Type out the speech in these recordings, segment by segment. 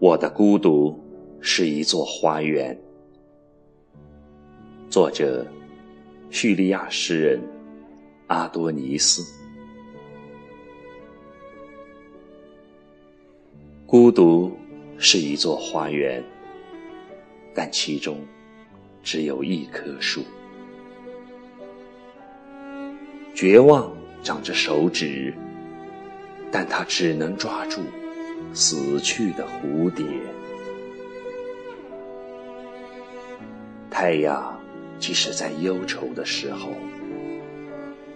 我的孤独是一座花园。作者：叙利亚诗人阿多尼斯。孤独是一座花园，但其中只有一棵树。绝望长着手指，但它只能抓住。死去的蝴蝶，太阳即使在忧愁的时候，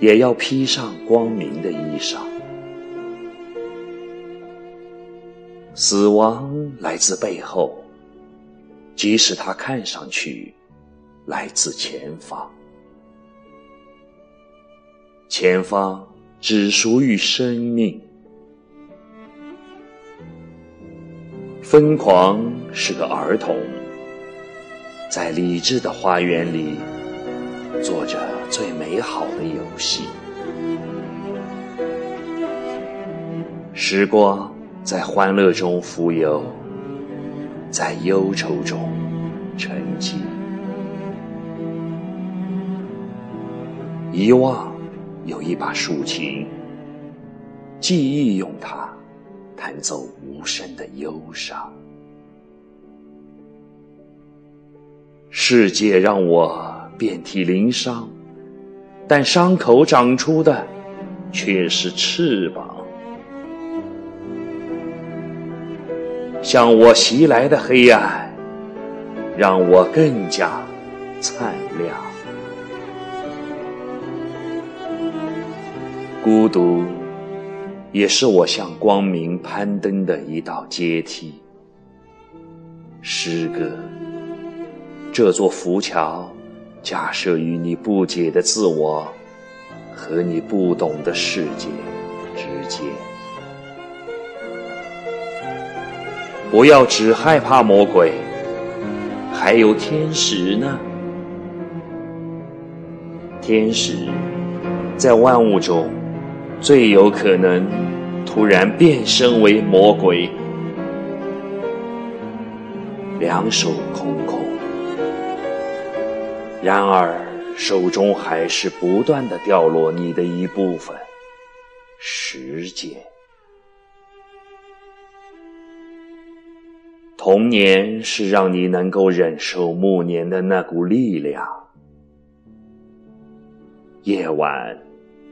也要披上光明的衣裳。死亡来自背后，即使它看上去来自前方，前方只属于生命。疯狂是个儿童，在理智的花园里做着最美好的游戏。时光在欢乐中浮游，在忧愁中沉寂。遗忘有一把竖琴，记忆用它。弹奏无声的忧伤，世界让我遍体鳞伤，但伤口长出的却是翅膀。向我袭来的黑暗，让我更加灿亮。孤独。也是我向光明攀登的一道阶梯。诗歌，这座浮桥，架设于你不解的自我和你不懂的世界之间。不要只害怕魔鬼，还有天使呢。天使，在万物中。最有可能突然变身为魔鬼，两手空空，然而手中还是不断的掉落你的一部分时间。童年是让你能够忍受暮年的那股力量，夜晚。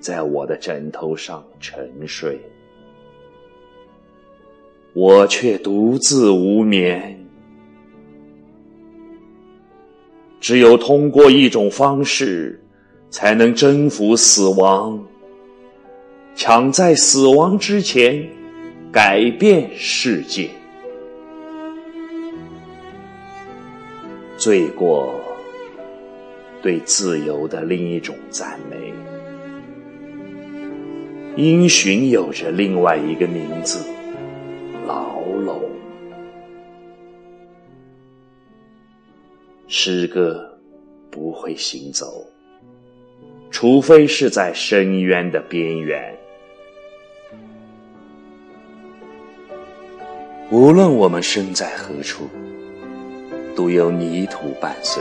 在我的枕头上沉睡，我却独自无眠。只有通过一种方式，才能征服死亡，抢在死亡之前改变世界。罪过，对自由的另一种赞美。因循有着另外一个名字——牢笼。诗歌不会行走，除非是在深渊的边缘。无论我们身在何处，都有泥土伴随，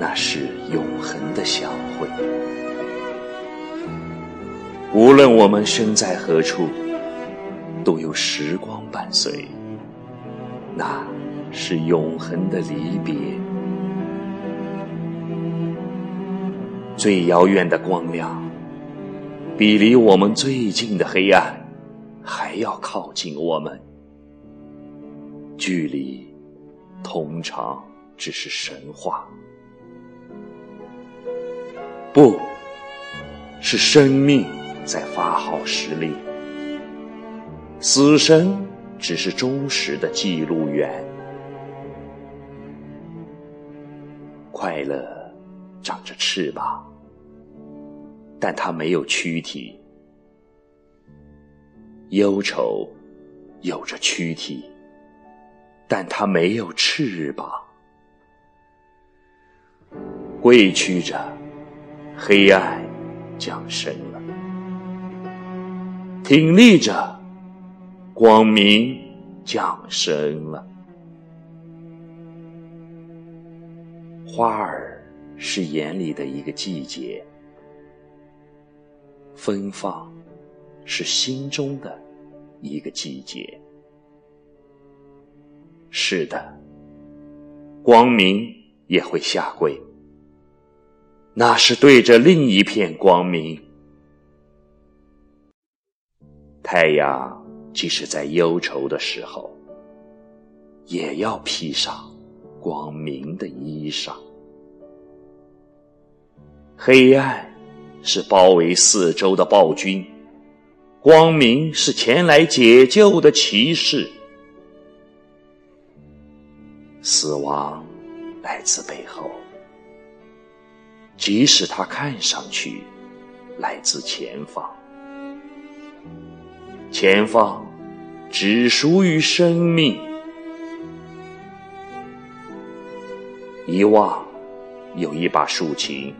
那是永恒的相会。无论我们身在何处，都有时光伴随，那是永恒的离别。最遥远的光亮，比离我们最近的黑暗还要靠近我们。距离通常只是神话，不是生命。在发号施令，死神只是忠实的记录员。快乐长着翅膀，但它没有躯体；忧愁有着躯体，但它没有翅膀。跪屈着，黑暗。降生了。挺立着，光明降生了。花儿是眼里的一个季节，芬芳是心中的一个季节。是的，光明也会下跪，那是对着另一片光明。太阳即使在忧愁的时候，也要披上光明的衣裳。黑暗是包围四周的暴君，光明是前来解救的骑士。死亡来自背后，即使它看上去来自前方，前方只属于生命。遗忘有一把竖琴。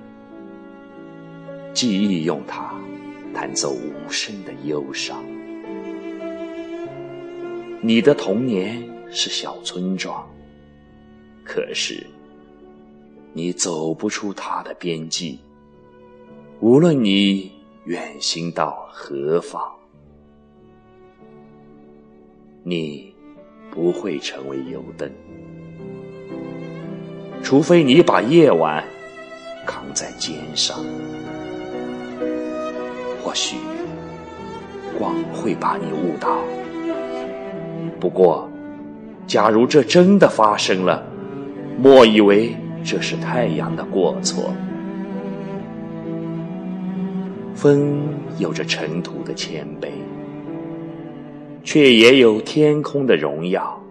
记忆用它弹奏无声的忧伤。你的童年是小村庄，可是你走不出它的边际。无论你远行到何方，你不会成为油灯，除非你把夜晚扛在肩上。或许光会把你误导，不过，假如这真的发生了，莫以为这是太阳的过错。风有着尘土的谦卑，却也有天空的荣耀。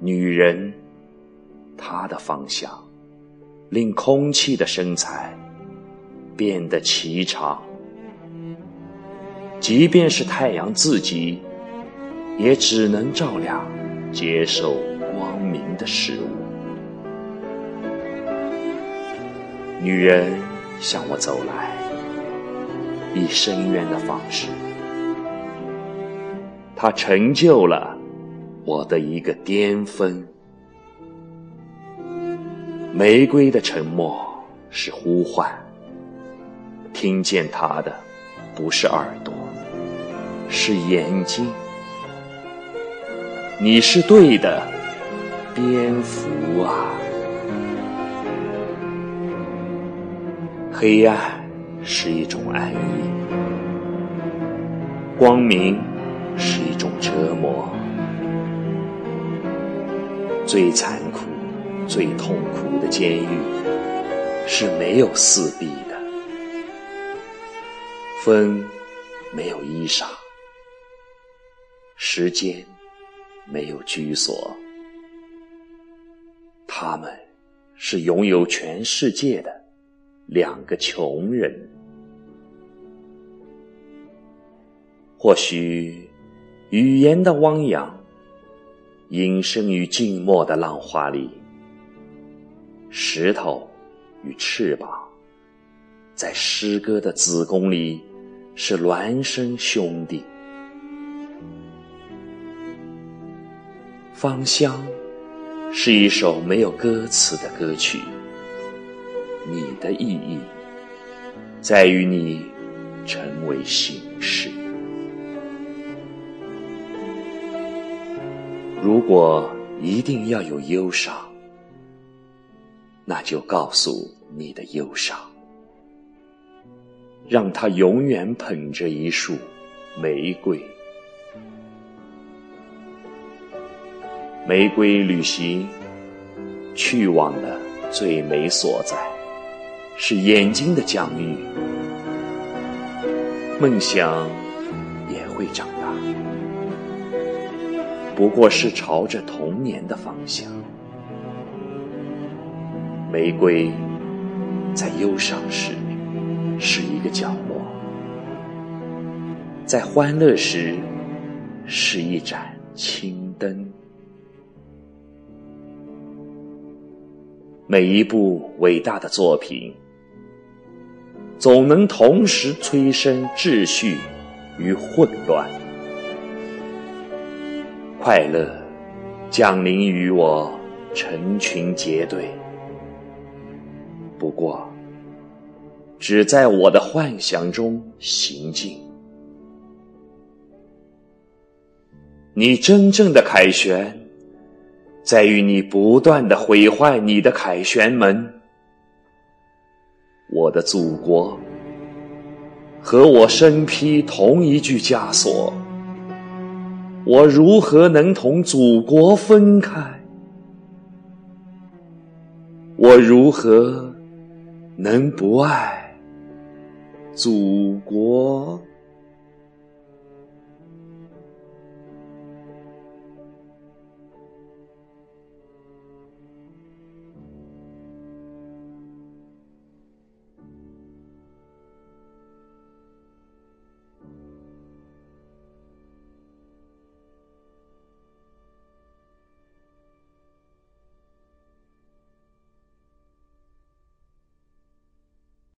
女人，她的方向，令空气的身材。变得奇长，即便是太阳自己，也只能照亮接受光明的事物。女人向我走来，以深渊的方式，它成就了我的一个巅峰。玫瑰的沉默是呼唤。听见他的不是耳朵，是眼睛。你是对的，蝙蝠啊！黑暗是一种安逸，光明是一种折磨。最残酷、最痛苦的监狱是没有四壁的。风没有衣裳，时间没有居所，他们是拥有全世界的两个穷人。或许语言的汪洋隐身于静默的浪花里，石头与翅膀在诗歌的子宫里。是孪生兄弟。芳香是一首没有歌词的歌曲。你的意义在于你成为形式。如果一定要有忧伤，那就告诉你的忧伤。让他永远捧着一束玫瑰。玫瑰旅行去往的最美所在，是眼睛的疆域。梦想也会长，不过是朝着童年的方向。玫瑰在忧伤时。是一个角落，在欢乐时是一盏青灯。每一部伟大的作品，总能同时催生秩序与混乱。快乐降临于我，成群结队。不过，只在我的幻想中行进。你真正的凯旋，在于你不断的毁坏你的凯旋门。我的祖国和我身披同一具枷锁，我如何能同祖国分开？我如何能不爱祖国？